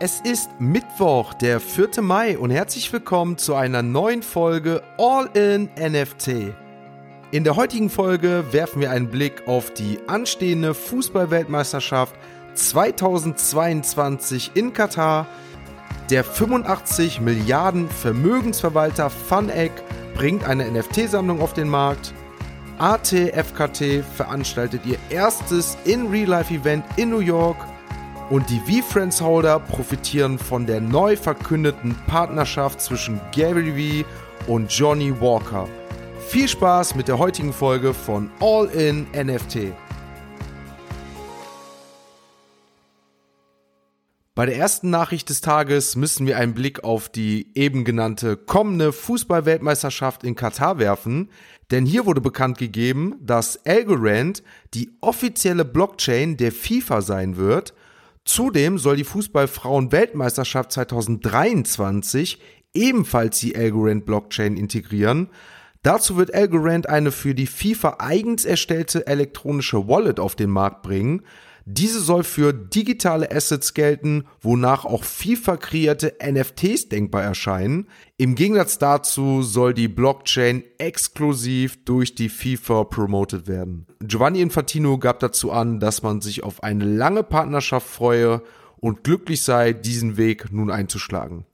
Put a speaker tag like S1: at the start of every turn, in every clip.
S1: Es ist Mittwoch, der 4. Mai und herzlich willkommen zu einer neuen Folge All in NFT. In der heutigen Folge werfen wir einen Blick auf die anstehende Fußballweltmeisterschaft 2022 in Katar. Der 85 Milliarden Vermögensverwalter FunEgg bringt eine NFT-Sammlung auf den Markt. ATFKT veranstaltet ihr erstes In-Real-Life-Event in New York – und die V-Friends Holder profitieren von der neu verkündeten Partnerschaft zwischen Gary V und Johnny Walker. Viel Spaß mit der heutigen Folge von All in NFT. Bei der ersten Nachricht des Tages müssen wir einen Blick auf die eben genannte kommende Fußballweltmeisterschaft in Katar werfen, denn hier wurde bekannt gegeben, dass Algorand die offizielle Blockchain der FIFA sein wird Zudem soll die Fußballfrauen-Weltmeisterschaft 2023 ebenfalls die Algorand Blockchain integrieren. Dazu wird Algorand eine für die FIFA eigens erstellte elektronische Wallet auf den Markt bringen, diese soll für digitale Assets gelten, wonach auch FIFA kreierte NFTs denkbar erscheinen. Im Gegensatz dazu soll die Blockchain exklusiv durch die FIFA promoted werden. Giovanni Infantino gab dazu an, dass man sich auf eine lange Partnerschaft freue und glücklich sei, diesen Weg nun einzuschlagen.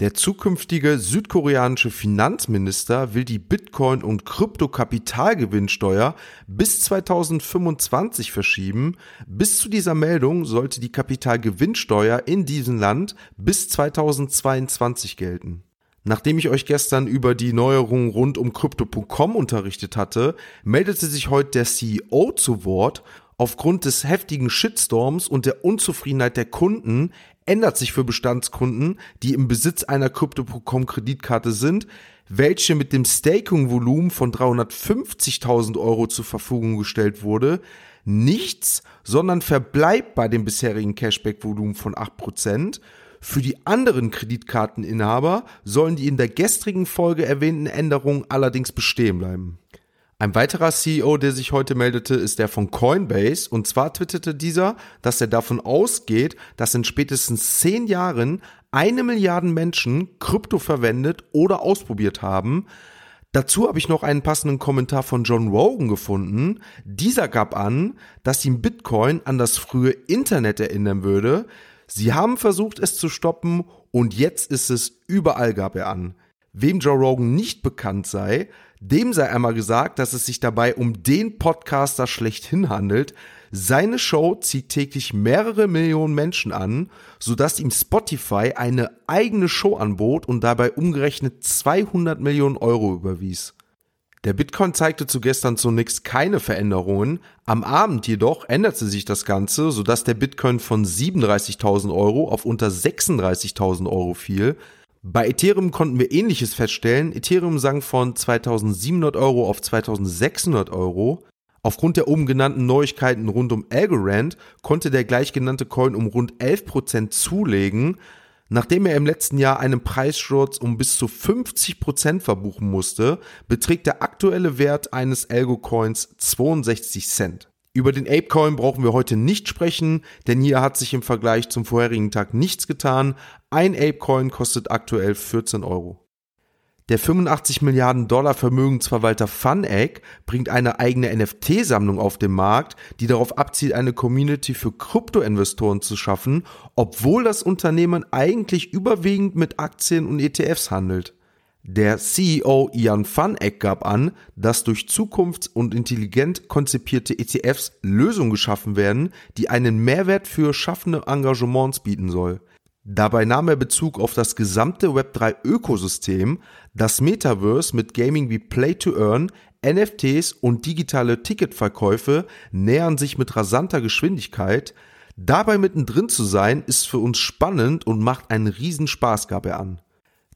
S1: Der zukünftige südkoreanische Finanzminister will die Bitcoin- und Kryptokapitalgewinnsteuer bis 2025 verschieben. Bis zu dieser Meldung sollte die Kapitalgewinnsteuer in diesem Land bis 2022 gelten. Nachdem ich euch gestern über die Neuerungen rund um Crypto.com unterrichtet hatte, meldete sich heute der CEO zu Wort Aufgrund des heftigen Shitstorms und der Unzufriedenheit der Kunden ändert sich für Bestandskunden, die im Besitz einer Crypto.com Kreditkarte sind, welche mit dem Staking-Volumen von 350.000 Euro zur Verfügung gestellt wurde, nichts, sondern verbleibt bei dem bisherigen Cashback-Volumen von 8%. Für die anderen Kreditkarteninhaber sollen die in der gestrigen Folge erwähnten Änderungen allerdings bestehen bleiben. Ein weiterer CEO, der sich heute meldete, ist der von Coinbase. Und zwar twitterte dieser, dass er davon ausgeht, dass in spätestens zehn Jahren eine Milliarde Menschen Krypto verwendet oder ausprobiert haben. Dazu habe ich noch einen passenden Kommentar von John Rogan gefunden. Dieser gab an, dass ihm Bitcoin an das frühe Internet erinnern würde. Sie haben versucht, es zu stoppen und jetzt ist es überall, gab er an. Wem Joe Rogan nicht bekannt sei, dem sei einmal gesagt, dass es sich dabei um den Podcaster schlechthin handelt. Seine Show zieht täglich mehrere Millionen Menschen an, sodass ihm Spotify eine eigene Show anbot und dabei umgerechnet 200 Millionen Euro überwies. Der Bitcoin zeigte zu gestern zunächst keine Veränderungen. Am Abend jedoch änderte sich das Ganze, sodass der Bitcoin von 37.000 Euro auf unter 36.000 Euro fiel. Bei Ethereum konnten wir ähnliches feststellen. Ethereum sank von 2700 Euro auf 2600 Euro. Aufgrund der oben genannten Neuigkeiten rund um Algorand konnte der gleichgenannte Coin um rund 11% zulegen, nachdem er im letzten Jahr einen Preissturz um bis zu 50% verbuchen musste, beträgt der aktuelle Wert eines Algo-Coins 62 Cent. Über den Apecoin brauchen wir heute nicht sprechen, denn hier hat sich im Vergleich zum vorherigen Tag nichts getan. Ein Apecoin kostet aktuell 14 Euro. Der 85 Milliarden Dollar Vermögensverwalter FunEgg bringt eine eigene NFT-Sammlung auf den Markt, die darauf abzielt, eine Community für Kryptoinvestoren zu schaffen, obwohl das Unternehmen eigentlich überwiegend mit Aktien und ETFs handelt. Der CEO Ian Van Eck gab an, dass durch zukunfts- und intelligent konzipierte ETFs Lösungen geschaffen werden, die einen Mehrwert für schaffende Engagements bieten soll. Dabei nahm er Bezug auf das gesamte Web3-Ökosystem, das Metaverse mit Gaming wie Play to Earn, NFTs und digitale Ticketverkäufe nähern sich mit rasanter Geschwindigkeit. Dabei mittendrin zu sein, ist für uns spannend und macht einen Riesenspaß, gab er an.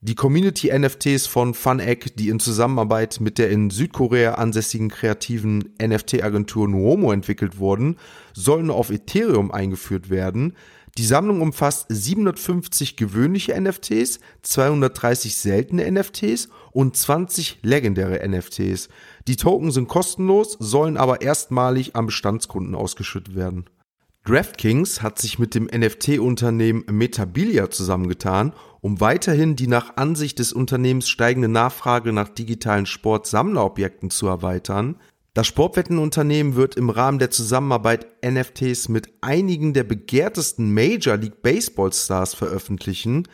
S1: Die Community-NFTs von FunEgg, die in Zusammenarbeit mit der in Südkorea ansässigen kreativen NFT-Agentur Nuomo entwickelt wurden, sollen auf Ethereum eingeführt werden. Die Sammlung umfasst 750 gewöhnliche NFTs, 230 seltene NFTs und 20 legendäre NFTs. Die Token sind kostenlos, sollen aber erstmalig an Bestandskunden ausgeschüttet werden. DraftKings hat sich mit dem NFT-Unternehmen Metabilia zusammengetan, um weiterhin die nach Ansicht des Unternehmens steigende Nachfrage nach digitalen Sportsammlerobjekten zu erweitern. Das Sportwettenunternehmen wird im Rahmen der Zusammenarbeit NFTs mit einigen der begehrtesten Major League Baseball Stars veröffentlichen.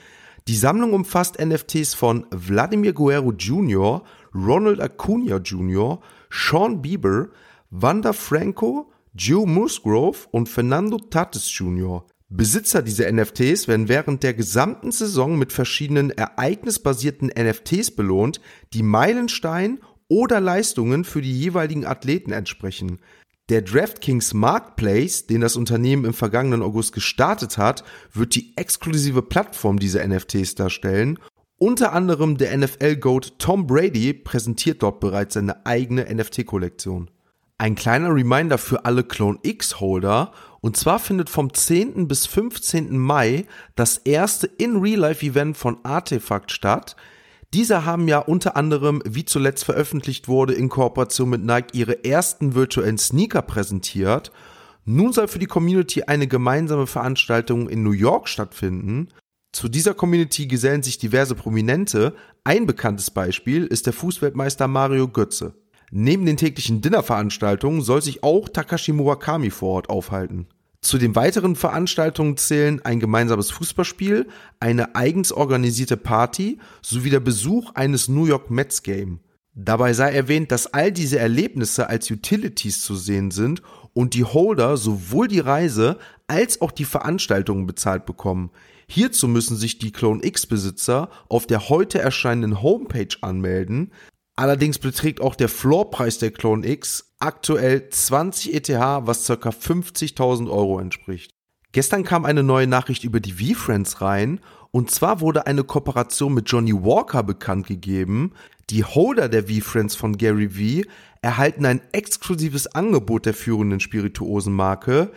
S1: Die Sammlung umfasst NFTs von Vladimir Guerrero Jr., Ronald Acuna Jr., Sean Bieber, Wanda Franco, Joe Musgrove und Fernando Tatis Jr. Besitzer dieser NFTs werden während der gesamten Saison mit verschiedenen ereignisbasierten NFTs belohnt, die Meilenstein oder Leistungen für die jeweiligen Athleten entsprechen. Der DraftKings Marketplace, den das Unternehmen im vergangenen August gestartet hat, wird die exklusive Plattform dieser NFTs darstellen. Unter anderem der NFL-Goat Tom Brady präsentiert dort bereits seine eigene NFT-Kollektion. Ein kleiner Reminder für alle Clone X-Holder. Und zwar findet vom 10. bis 15. Mai das erste In-Real-Life-Event von Artefakt statt. Diese haben ja unter anderem, wie zuletzt veröffentlicht wurde, in Kooperation mit Nike ihre ersten virtuellen Sneaker präsentiert. Nun soll für die Community eine gemeinsame Veranstaltung in New York stattfinden. Zu dieser Community gesellen sich diverse Prominente. Ein bekanntes Beispiel ist der Fußweltmeister Mario Götze. Neben den täglichen Dinnerveranstaltungen soll sich auch Takashi Murakami vor Ort aufhalten. Zu den weiteren Veranstaltungen zählen ein gemeinsames Fußballspiel, eine eigens organisierte Party sowie der Besuch eines New York Mets Game. Dabei sei erwähnt, dass all diese Erlebnisse als Utilities zu sehen sind und die Holder sowohl die Reise als auch die Veranstaltungen bezahlt bekommen. Hierzu müssen sich die Clone X Besitzer auf der heute erscheinenden Homepage anmelden. Allerdings beträgt auch der Floorpreis der Clone X aktuell 20 ETH, was ca. 50.000 Euro entspricht. Gestern kam eine neue Nachricht über die V-Friends rein und zwar wurde eine Kooperation mit Johnny Walker bekannt gegeben. Die Holder der V-Friends von Gary V erhalten ein exklusives Angebot der führenden Spirituosenmarke.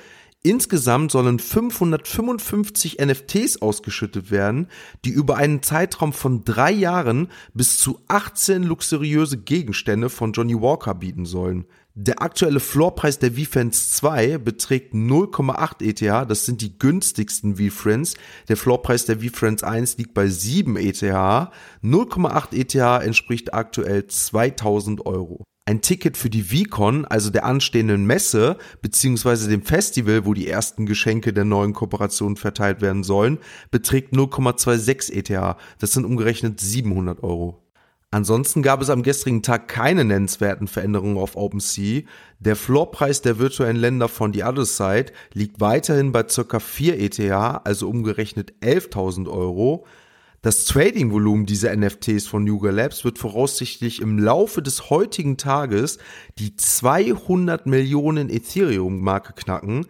S1: Insgesamt sollen 555 NFTs ausgeschüttet werden, die über einen Zeitraum von drei Jahren bis zu 18 luxuriöse Gegenstände von Johnny Walker bieten sollen. Der aktuelle Floorpreis der V-Friends 2 beträgt 0,8 ETH, das sind die günstigsten V-Friends. Der Floorpreis der V-Friends 1 liegt bei 7 ETH. 0,8 ETH entspricht aktuell 2000 Euro ein Ticket für die VCon, also der anstehenden Messe, beziehungsweise dem Festival, wo die ersten Geschenke der neuen Kooperation verteilt werden sollen, beträgt 0,26 ETH. Das sind umgerechnet 700 Euro. Ansonsten gab es am gestrigen Tag keine nennenswerten Veränderungen auf OpenSea. Der Floorpreis der virtuellen Länder von The Other Side liegt weiterhin bei ca. 4 ETH, also umgerechnet 11.000 Euro. Das Trading-Volumen dieser NFTs von Yuga Labs wird voraussichtlich im Laufe des heutigen Tages die 200 Millionen Ethereum-Marke knacken.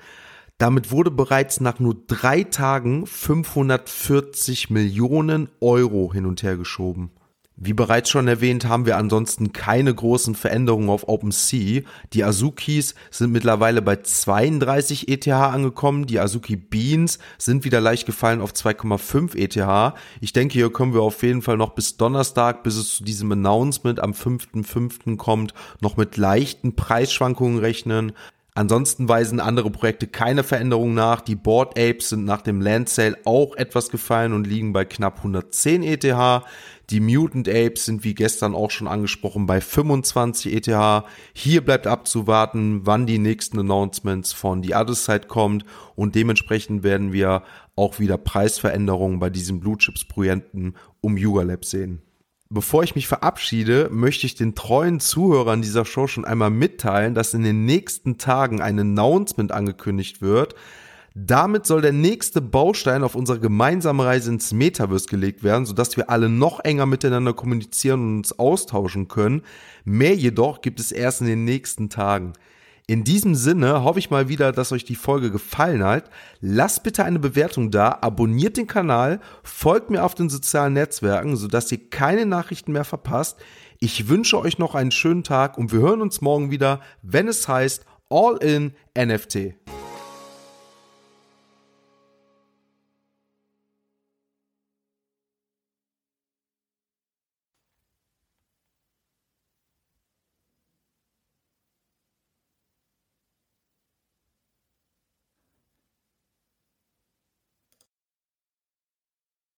S1: Damit wurde bereits nach nur drei Tagen 540 Millionen Euro hin und her geschoben. Wie bereits schon erwähnt, haben wir ansonsten keine großen Veränderungen auf OpenSea. Die Azukis sind mittlerweile bei 32 ETH angekommen. Die Azuki Beans sind wieder leicht gefallen auf 2,5 ETH. Ich denke, hier können wir auf jeden Fall noch bis Donnerstag, bis es zu diesem Announcement am 5.5. kommt, noch mit leichten Preisschwankungen rechnen. Ansonsten weisen andere Projekte keine Veränderungen nach. Die Board Apes sind nach dem Land Sale auch etwas gefallen und liegen bei knapp 110 ETH. Die Mutant Apes sind wie gestern auch schon angesprochen bei 25 ETH. Hier bleibt abzuwarten, wann die nächsten Announcements von The Other Side kommt und dementsprechend werden wir auch wieder Preisveränderungen bei diesen Blue Chips Projekten um Yuga Lab sehen. Bevor ich mich verabschiede, möchte ich den treuen Zuhörern dieser Show schon einmal mitteilen, dass in den nächsten Tagen ein Announcement angekündigt wird. Damit soll der nächste Baustein auf unserer gemeinsamen Reise ins Metaverse gelegt werden, sodass wir alle noch enger miteinander kommunizieren und uns austauschen können. Mehr jedoch gibt es erst in den nächsten Tagen. In diesem Sinne hoffe ich mal wieder, dass euch die Folge gefallen hat. Lasst bitte eine Bewertung da, abonniert den Kanal, folgt mir auf den sozialen Netzwerken, sodass ihr keine Nachrichten mehr verpasst. Ich wünsche euch noch einen schönen Tag und wir hören uns morgen wieder, wenn es heißt All in NFT.